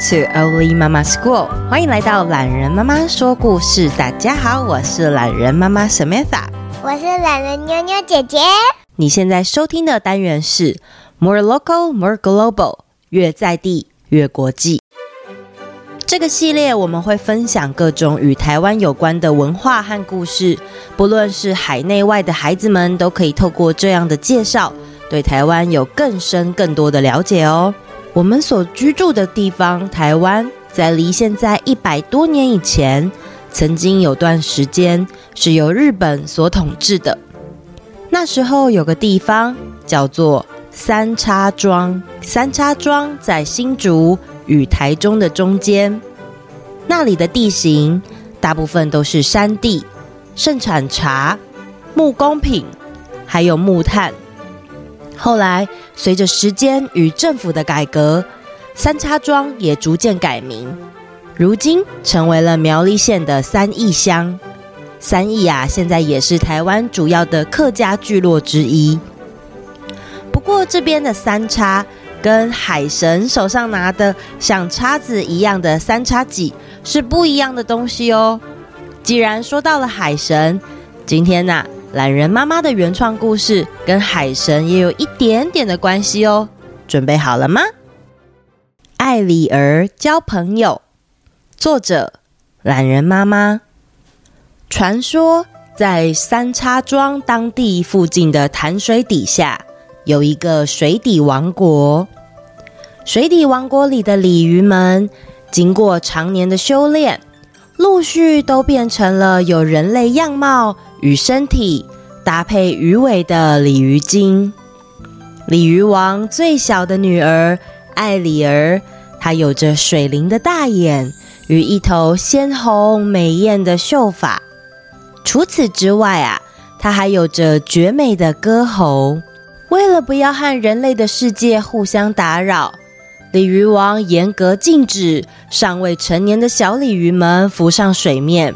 To Oli Mama School，欢迎来到懒人妈妈说故事。大家好，我是懒人妈妈 Samantha，我是懒人妞妞姐姐。你现在收听的单元是 More Local, More Global，越在地越国际。这个系列我们会分享各种与台湾有关的文化和故事，不论是海内外的孩子们，都可以透过这样的介绍，对台湾有更深更多的了解哦。我们所居住的地方，台湾，在离现在一百多年以前，曾经有段时间是由日本所统治的。那时候有个地方叫做三叉庄，三叉庄在新竹与台中的中间。那里的地形大部分都是山地，盛产茶、木工品，还有木炭。后来，随着时间与政府的改革，三叉庄也逐渐改名，如今成为了苗栗县的三义乡。三义啊，现在也是台湾主要的客家聚落之一。不过，这边的三叉跟海神手上拿的像叉子一样的三叉戟是不一样的东西哦。既然说到了海神，今天呢、懒人妈妈的原创故事跟海神也有一点点的关系哦，准备好了吗？艾丽儿交朋友，作者懒人妈妈。传说在三叉庄当地附近的潭水底下，有一个水底王国。水底王国里的鲤鱼们，经过常年的修炼，陆续都变成了有人类样貌。与身体搭配鱼尾的鲤鱼精，鲤鱼王最小的女儿艾里儿，她有着水灵的大眼与一头鲜红美艳的秀发。除此之外啊，她还有着绝美的歌喉。为了不要和人类的世界互相打扰，鲤鱼王严格禁止尚未成年的小鲤鱼们浮上水面。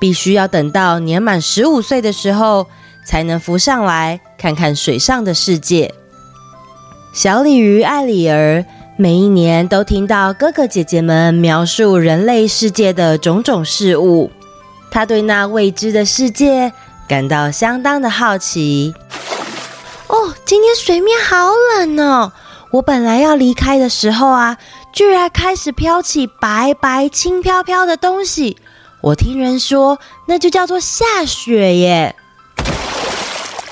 必须要等到年满十五岁的时候，才能浮上来看看水上的世界。小鲤鱼艾丽儿每一年都听到哥哥姐姐们描述人类世界的种种事物，她对那未知的世界感到相当的好奇。哦，今天水面好冷哦！我本来要离开的时候啊，居然开始飘起白白轻飘飘的东西。我听人说，那就叫做下雪耶。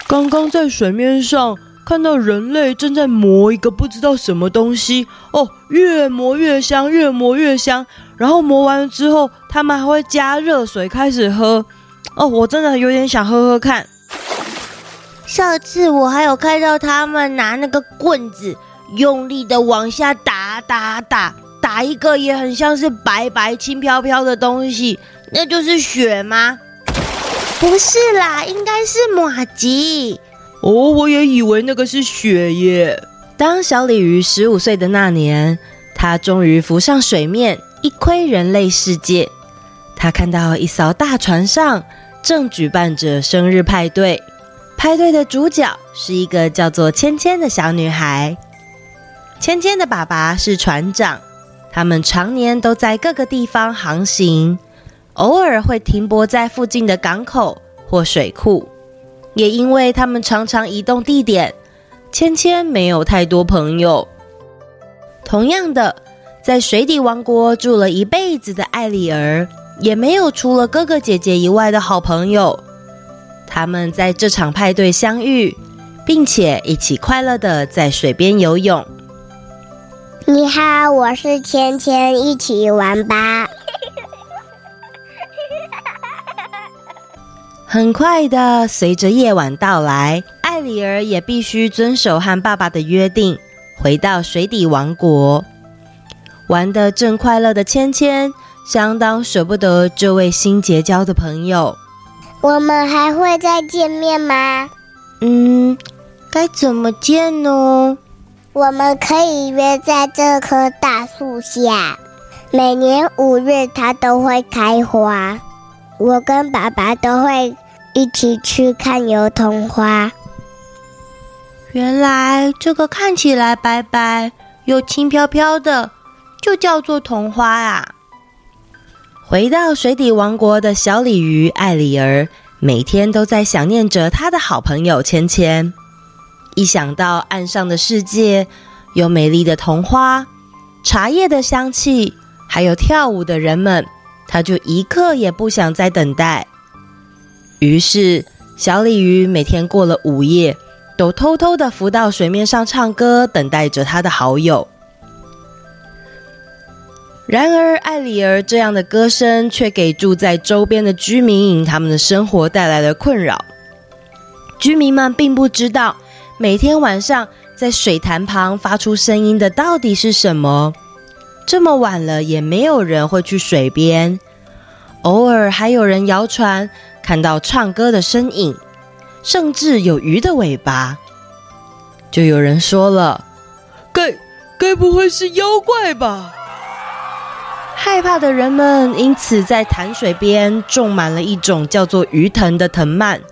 刚刚在水面上看到人类正在磨一个不知道什么东西哦，越磨越香，越磨越香。然后磨完了之后，他们还会加热水开始喝。哦，我真的有点想喝喝看。上次我还有看到他们拿那个棍子，用力的往下打打打，打一个也很像是白白轻飘飘的东西。那就是雪吗？不是啦，应该是马吉。哦，我也以为那个是雪耶。当小鲤鱼十五岁的那年，它终于浮上水面，一窥人类世界。它看到一艘大船上正举办着生日派对，派对的主角是一个叫做芊芊的小女孩。芊芊的爸爸是船长，他们常年都在各个地方航行。偶尔会停泊在附近的港口或水库，也因为他们常常移动地点，芊芊没有太多朋友。同样的，在水底王国住了一辈子的艾丽儿，也没有除了哥哥姐姐以外的好朋友。他们在这场派对相遇，并且一起快乐的在水边游泳。你好，我是芊芊，一起玩吧。很快的，随着夜晚到来，艾里儿也必须遵守和爸爸的约定，回到水底王国。玩的正快乐的芊芊，相当舍不得这位新结交的朋友。我们还会再见面吗？嗯，该怎么见呢？我们可以约在这棵大树下，每年五月它都会开花。我跟爸爸都会一起去看油桐花。原来这个看起来白白又轻飘飘的，就叫做童花啊。回到水底王国的小鲤鱼艾丽儿，每天都在想念着他的好朋友芊芊。一想到岸上的世界，有美丽的童花、茶叶的香气，还有跳舞的人们，他就一刻也不想再等待。于是，小鲤鱼每天过了午夜，都偷偷的浮到水面上唱歌，等待着他的好友。然而，艾丽儿这样的歌声却给住在周边的居民他们的生活带来了困扰。居民们并不知道，每天晚上在水潭旁发出声音的到底是什么。这么晚了，也没有人会去水边。偶尔还有人谣传看到唱歌的身影，甚至有鱼的尾巴。就有人说了：“该该不会是妖怪吧？”害怕的人们因此在潭水边种满了一种叫做鱼藤的藤蔓，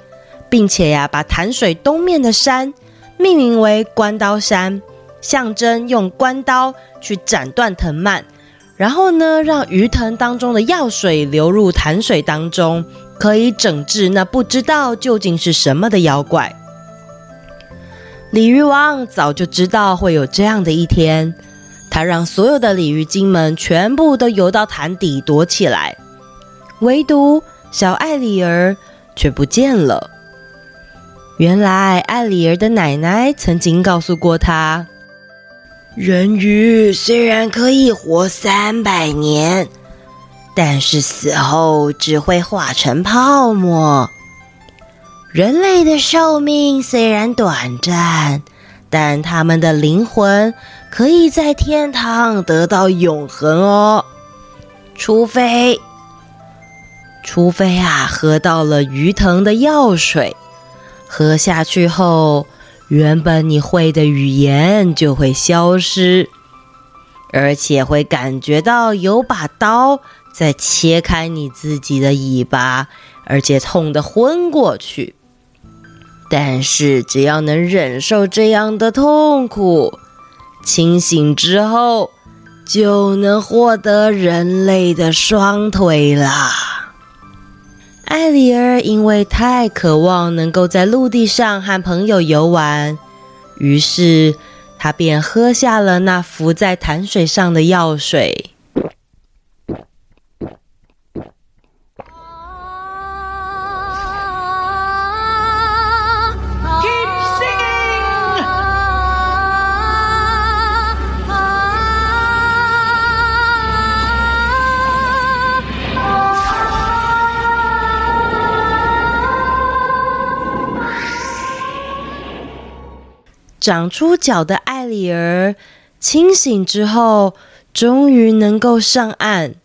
并且呀，把潭水东面的山命名为关刀山，象征用关刀去斩断藤蔓，然后呢，让鱼藤当中的药水流入潭水当中，可以整治那不知道究竟是什么的妖怪。鲤鱼王早就知道会有这样的一天。他让所有的鲤鱼精们全部都游到潭底躲起来，唯独小艾里儿却不见了。原来艾里儿的奶奶曾经告诉过他：人鱼虽然可以活三百年，但是死后只会化成泡沫。人类的寿命虽然短暂。但他们的灵魂可以在天堂得到永恒哦，除非，除非啊，喝到了鱼藤的药水，喝下去后，原本你会的语言就会消失，而且会感觉到有把刀在切开你自己的尾巴，而且痛得昏过去。但是，只要能忍受这样的痛苦，清醒之后就能获得人类的双腿啦。艾丽儿因为太渴望能够在陆地上和朋友游玩，于是她便喝下了那浮在潭水上的药水。长出脚的艾丽儿清醒之后，终于能够上岸。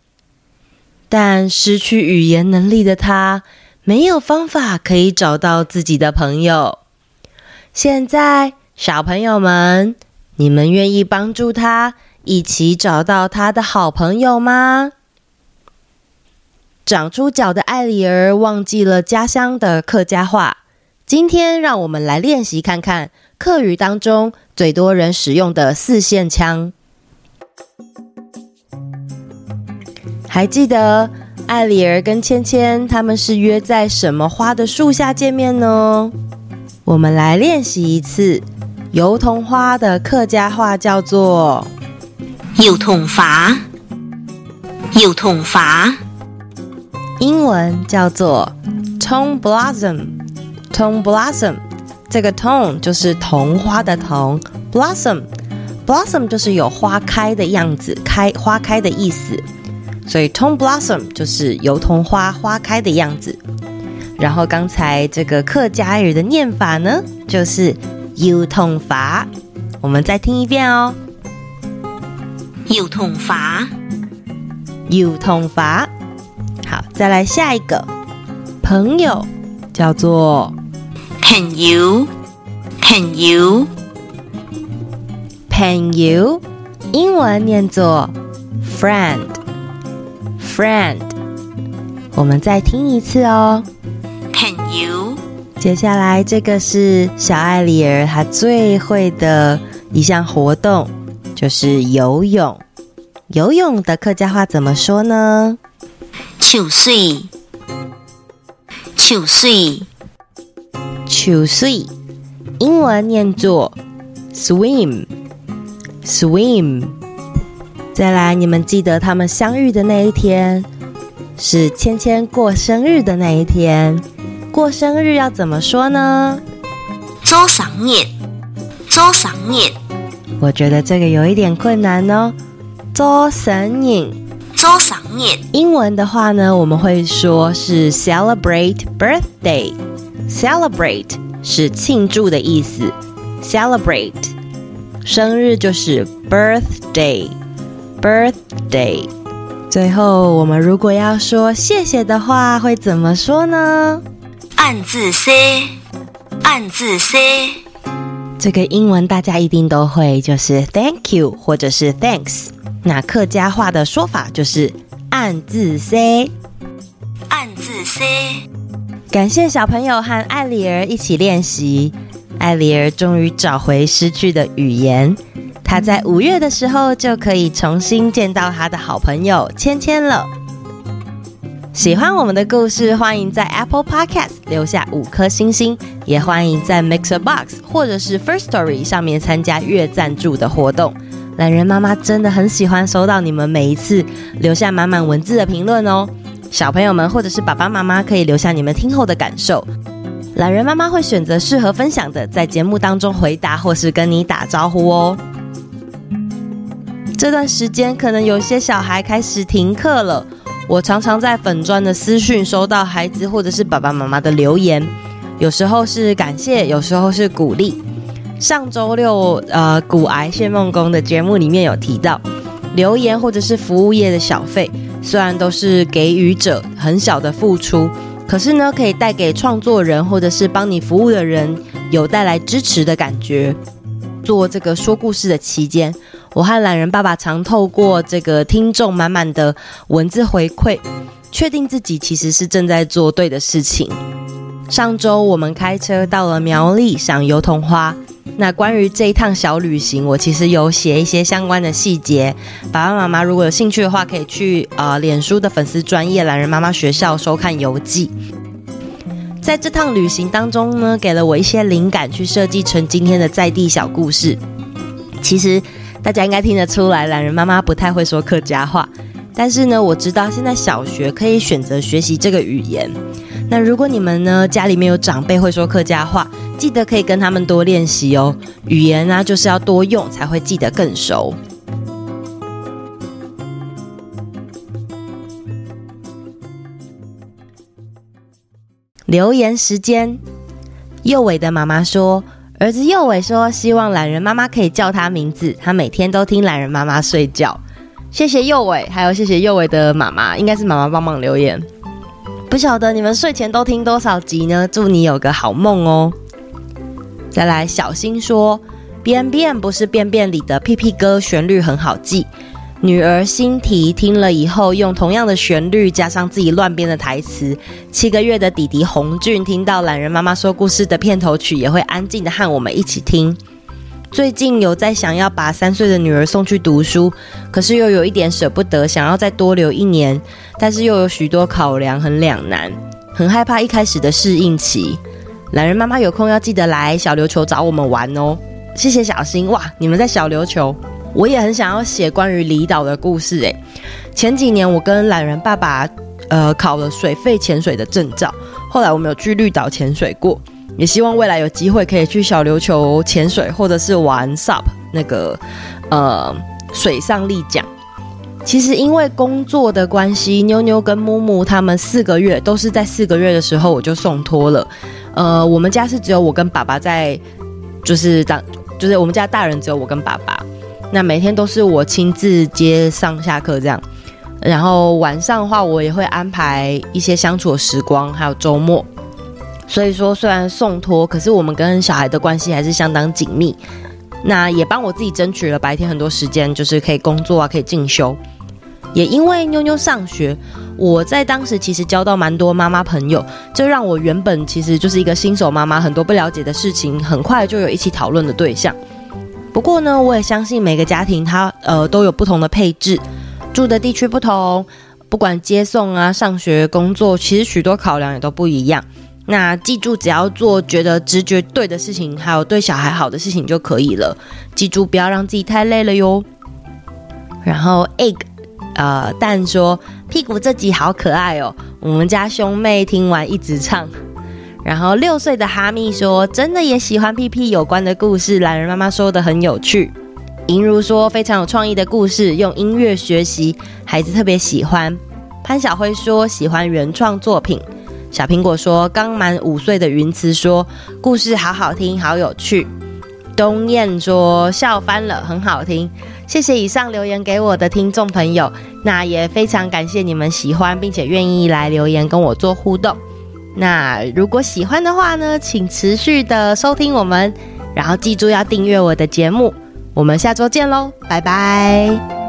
但失去语言能力的她，没有方法可以找到自己的朋友。现在，小朋友们，你们愿意帮助她一起找到她的好朋友吗？长出脚的艾丽儿忘记了家乡的客家话。今天，让我们来练习看看。客语当中最多人使用的四线腔，还记得艾里儿跟芊芊他们是约在什么花的树下见面呢？我们来练习一次，油桐花的客家话叫做“油桐花”，油桐花，英文叫做 “Thorn blossom”，Thorn blossom。这个 thorn 就是桐花的桐，blossom blossom 就是有花开的样子，开花开的意思，所以 thorn blossom 就是油桐花花开的样子。然后刚才这个客家语的念法呢，就是油桐花。我们再听一遍哦，油桐花，油桐花。好，再来下一个朋友，叫做。朋友，朋友，朋友，英文念作 friend，friend。我们再听一次哦，朋友。接下来这个是小艾丽儿她最会的一项活动，就是游泳。游泳的客家话怎么说呢？秋水，秋水，秋水，英文念作 swim，swim。再来，你们记得他们相遇的那一天，是芊芊过生日的那一天。过生日要怎么说呢？做生日，做生日。我觉得这个有一点困难哦。做生日，做生日。英文的话呢，我们会说是 celebrate birthday。Celebrate 是庆祝的意思，celebrate 生日就是 birthday，birthday。最后，我们如果要说谢谢的话，会怎么说呢？按字 C，按字 C。这个英文大家一定都会，就是 Thank you 或者是 Thanks。那客家话的说法就是按字 C，按字 C。感谢小朋友和艾丽儿一起练习，艾丽儿终于找回失去的语言。她在五月的时候就可以重新见到她的好朋友芊芊了。喜欢我们的故事，欢迎在 Apple Podcast 留下五颗星星，也欢迎在 Mixer Box 或者是 First Story 上面参加月赞助的活动。懒人妈妈真的很喜欢收到你们每一次留下满满文字的评论哦。小朋友们或者是爸爸妈妈可以留下你们听后的感受，懒人妈妈会选择适合分享的，在节目当中回答或是跟你打招呼哦。这段时间可能有些小孩开始停课了。我常常在粉砖的私讯收到孩子或者是爸爸妈妈的留言，有时候是感谢，有时候是鼓励。上周六，呃，骨癌谢梦工的节目里面有提到，留言或者是服务业的小费，虽然都是给予者很小的付出，可是呢，可以带给创作人或者是帮你服务的人有带来支持的感觉。做这个说故事的期间，我和懒人爸爸常透过这个听众满满的文字回馈，确定自己其实是正在做对的事情。上周我们开车到了苗栗赏油桐花，那关于这一趟小旅行，我其实有写一些相关的细节。爸爸妈妈如果有兴趣的话，可以去呃脸书的粉丝专业懒人妈妈学校收看游记。在这趟旅行当中呢，给了我一些灵感，去设计成今天的在地小故事。其实大家应该听得出来，懒人妈妈不太会说客家话，但是呢，我知道现在小学可以选择学习这个语言。那如果你们呢，家里面有长辈会说客家话，记得可以跟他们多练习哦。语言呢，就是要多用才会记得更熟。留言时间，佑伟的妈妈说，儿子佑伟说，希望懒人妈妈可以叫他名字，他每天都听懒人妈妈睡觉。谢谢佑伟，还有谢谢佑伟的妈妈，应该是妈妈帮忙留言。不晓得你们睡前都听多少集呢？祝你有个好梦哦。再来，小新说，便便不是便便里的屁屁歌，旋律很好记。女儿新提听了以后，用同样的旋律加上自己乱编的台词。七个月的弟弟洪俊听到懒人妈妈说故事的片头曲，也会安静的和我们一起听。最近有在想要把三岁的女儿送去读书，可是又有一点舍不得，想要再多留一年，但是又有许多考量，很两难，很害怕一开始的适应期。懒人妈妈有空要记得来小琉球找我们玩哦。谢谢小新哇，你们在小琉球。我也很想要写关于离岛的故事诶。前几年我跟懒人爸爸，呃，考了水肺潜水的证照，后来我们有去绿岛潜水过，也希望未来有机会可以去小琉球潜水，或者是玩 SUP 那个呃水上立桨。其实因为工作的关系，妞妞跟木木他们四个月都是在四个月的时候我就送托了。呃，我们家是只有我跟爸爸在，就是当就是我们家大人只有我跟爸爸。那每天都是我亲自接上下课这样，然后晚上的话，我也会安排一些相处的时光，还有周末。所以说，虽然送托，可是我们跟小孩的关系还是相当紧密。那也帮我自己争取了白天很多时间，就是可以工作啊，可以进修。也因为妞妞上学，我在当时其实交到蛮多妈妈朋友，这让我原本其实就是一个新手妈妈，很多不了解的事情，很快就有一起讨论的对象。不过呢，我也相信每个家庭它呃都有不同的配置。住的地区不同，不管接送啊、上学、工作，其实许多考量也都不一样。那记住，只要做觉得直觉对的事情，还有对小孩好的事情就可以了。记住，不要让自己太累了哟。然后 egg，呃，蛋说屁股这集好可爱哦，我们家兄妹听完一直唱。然后六岁的哈密说，真的也喜欢屁屁有关的故事，懒人妈妈说的很有趣。银如说非常有创意的故事，用音乐学习，孩子特别喜欢。潘小辉说喜欢原创作品。小苹果说：“刚满五岁的云慈说，故事好好听，好有趣。”东燕桌：“笑翻了，很好听。”谢谢以上留言给我的听众朋友，那也非常感谢你们喜欢并且愿意来留言跟我做互动。那如果喜欢的话呢，请持续的收听我们，然后记住要订阅我的节目。我们下周见喽，拜拜。